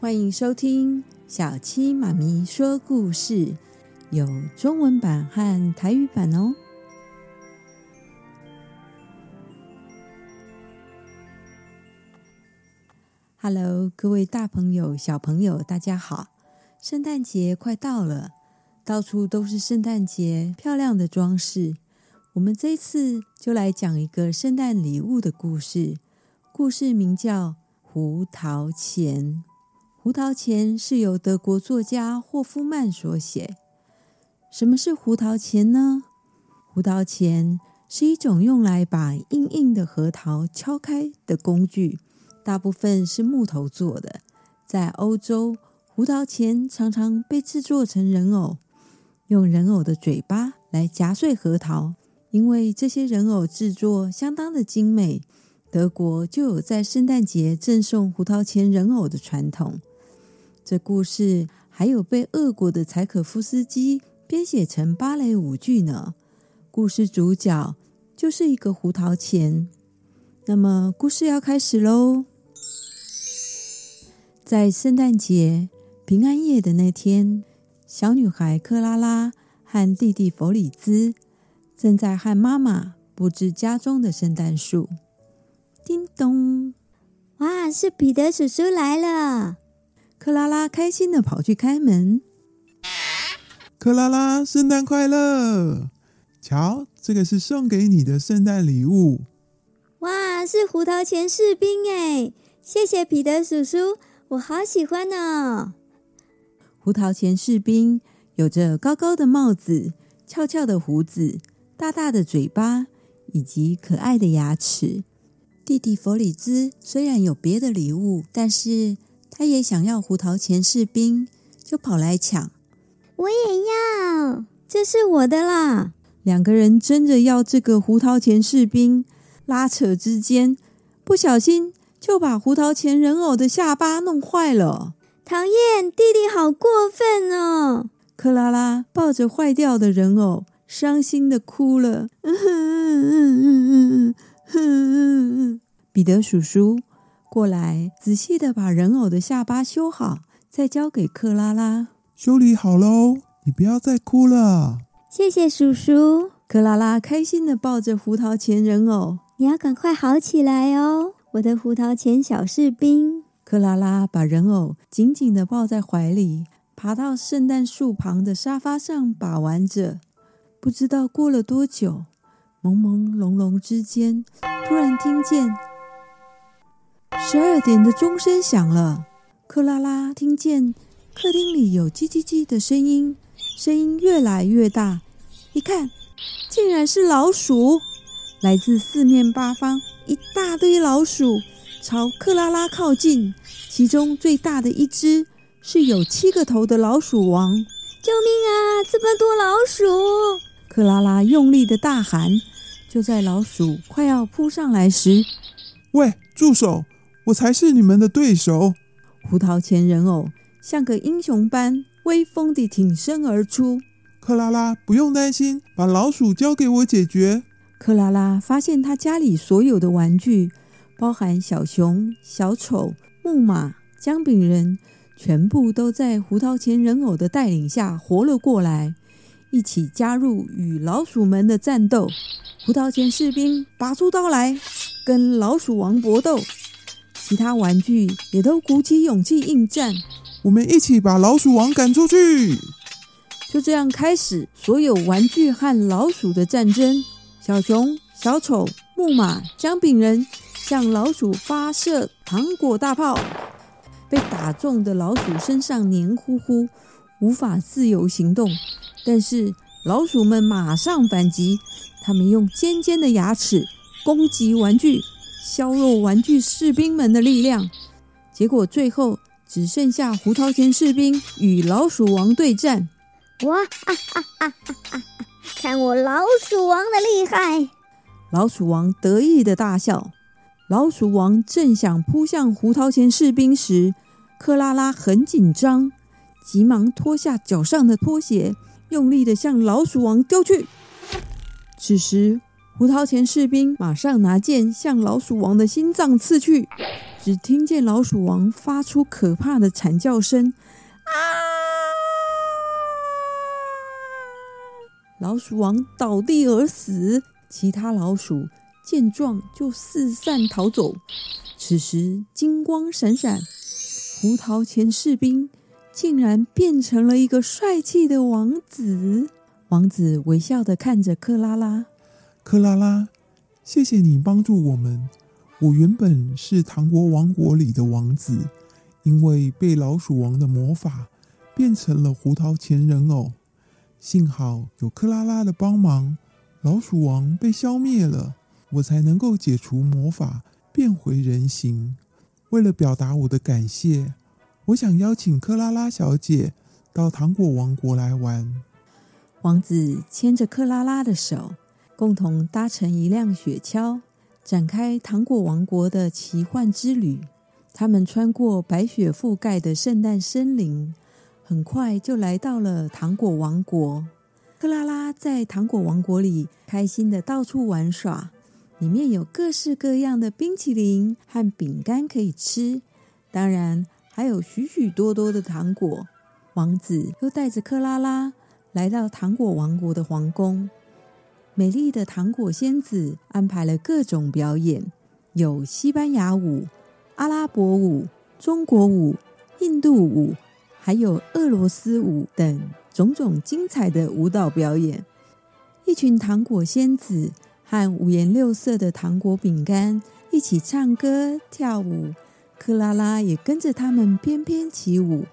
欢迎收听小七妈咪说故事，有中文版和台语版哦。Hello，各位大朋友、小朋友，大家好！圣诞节快到了，到处都是圣诞节漂亮的装饰。我们这次就来讲一个圣诞礼物的故事，故事名叫《胡桃钳》。胡桃钳是由德国作家霍夫曼所写。什么是胡桃钳呢？胡桃钳是一种用来把硬硬的核桃敲开的工具，大部分是木头做的。在欧洲，胡桃钳常常被制作成人偶，用人偶的嘴巴来夹碎核桃。因为这些人偶制作相当的精美，德国就有在圣诞节赠送胡桃钳人偶的传统。这故事还有被俄国的柴可夫斯基编写成芭蕾舞剧呢。故事主角就是一个胡桃钳。那么，故事要开始喽。在圣诞节平安夜的那天，小女孩克拉拉和弟弟弗里兹正在和妈妈布置家中的圣诞树。叮咚！哇，是彼得叔叔来了。克拉拉开心的跑去开门。克拉拉，圣诞快乐！瞧，这个是送给你的圣诞礼物。哇，是胡桃钳士兵哎！谢谢彼得叔叔，我好喜欢哦。胡桃钳士兵有着高高的帽子、翘翘的胡子、大大的嘴巴以及可爱的牙齿。弟弟弗里兹虽然有别的礼物，但是。他也想要胡桃钳士兵，就跑来抢。我也要，这是我的啦！两个人争着要这个胡桃钳士兵，拉扯之间，不小心就把胡桃钳人偶的下巴弄坏了。讨厌，弟弟好过分哦！克拉拉抱着坏掉的人偶，伤心的哭了。嗯哼嗯嗯嗯嗯嗯嗯，彼得叔叔。过来，仔细的把人偶的下巴修好，再交给克拉拉。修理好喽，你不要再哭了。谢谢叔叔。克拉拉开心的抱着胡桃钳人偶。你要赶快好起来哦，我的胡桃钳小士兵。克拉拉把人偶紧紧的抱在怀里，爬到圣诞树旁的沙发上把玩着。不知道过了多久，朦朦胧胧之间，突然听见。十二点的钟声响了，克拉拉听见客厅里有叽叽叽的声音，声音越来越大。一看，竟然是老鼠，来自四面八方，一大堆老鼠朝克拉拉靠近。其中最大的一只是有七个头的老鼠王。救命啊！这么多老鼠！克拉拉用力的大喊。就在老鼠快要扑上来时，喂，住手！我才是你们的对手！胡桃钳人偶像个英雄般威风地挺身而出。克拉拉，不用担心，把老鼠交给我解决。克拉拉发现他家里所有的玩具，包含小熊、小丑、木马、姜饼人，全部都在胡桃钳人偶的带领下活了过来，一起加入与老鼠们的战斗。胡桃钳士兵拔出刀来，跟老鼠王搏斗。其他玩具也都鼓起勇气应战，我们一起把老鼠王赶出去。就这样开始所有玩具和老鼠的战争。小熊、小丑、木马、姜饼人向老鼠发射糖果大炮，被打中的老鼠身上黏糊糊，无法自由行动。但是老鼠们马上反击，他们用尖尖的牙齿攻击玩具。削弱玩具士兵们的力量，结果最后只剩下胡桃钳士兵与老鼠王对战。哇啊啊啊啊啊！看我老鼠王的厉害！老鼠王得意的大笑。老鼠王正想扑向胡桃钳士兵时，克拉拉很紧张，急忙脱下脚上的拖鞋，用力的向老鼠王丢去。此时。胡桃钳士兵马上拿剑向老鼠王的心脏刺去，只听见老鼠王发出可怕的惨叫声：“啊！”老鼠王倒地而死，其他老鼠见状就四散逃走。此时金光闪闪，胡桃钳士兵竟然变成了一个帅气的王子。王子微笑的看着克拉拉，克拉拉，谢谢你帮助我们。我原本是糖果王国里的王子，因为被老鼠王的魔法变成了胡桃钳人偶。幸好有克拉拉的帮忙，老鼠王被消灭了，我才能够解除魔法，变回人形。为了表达我的感谢，我想邀请克拉拉小姐到糖果王国来玩。王子牵着克拉拉的手，共同搭乘一辆雪橇，展开糖果王国的奇幻之旅。他们穿过白雪覆盖的圣诞森林。很快就来到了糖果王国。克拉拉在糖果王国里开心的到处玩耍，里面有各式各样的冰淇淋和饼干可以吃，当然还有许许多多的糖果。王子又带着克拉拉来到糖果王国的皇宫，美丽的糖果仙子安排了各种表演，有西班牙舞、阿拉伯舞、中国舞、印度舞。还有俄罗斯舞等种种精彩的舞蹈表演，一群糖果仙子和五颜六色的糖果饼干一起唱歌跳舞，克拉拉也跟着他们翩翩起舞。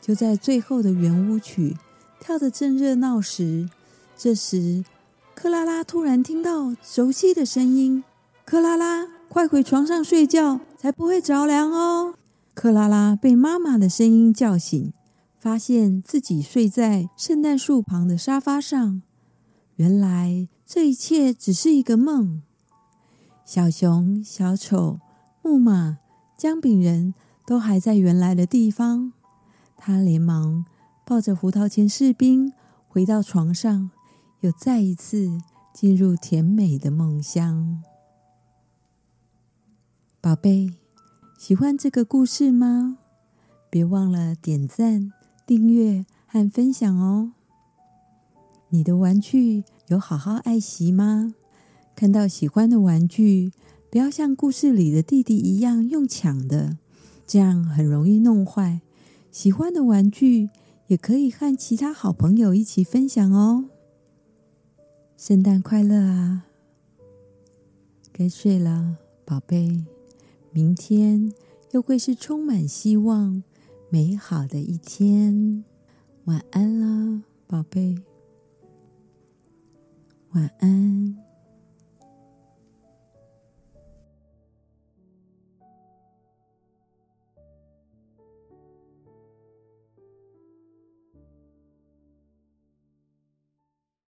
就在最后的圆舞曲跳得正热闹时，这时克拉拉突然听到熟悉的声音：“克拉拉，快回床上睡觉，才不会着凉哦。”克拉拉被妈妈的声音叫醒，发现自己睡在圣诞树旁的沙发上。原来这一切只是一个梦。小熊、小丑、木马、姜饼人都还在原来的地方。他连忙抱着胡桃钳士兵回到床上，又再一次进入甜美的梦乡。宝贝。喜欢这个故事吗？别忘了点赞、订阅和分享哦！你的玩具有好好爱惜吗？看到喜欢的玩具，不要像故事里的弟弟一样用抢的，这样很容易弄坏。喜欢的玩具也可以和其他好朋友一起分享哦！圣诞快乐啊！该睡了，宝贝。明天又会是充满希望、美好的一天。晚安了，宝贝。晚安。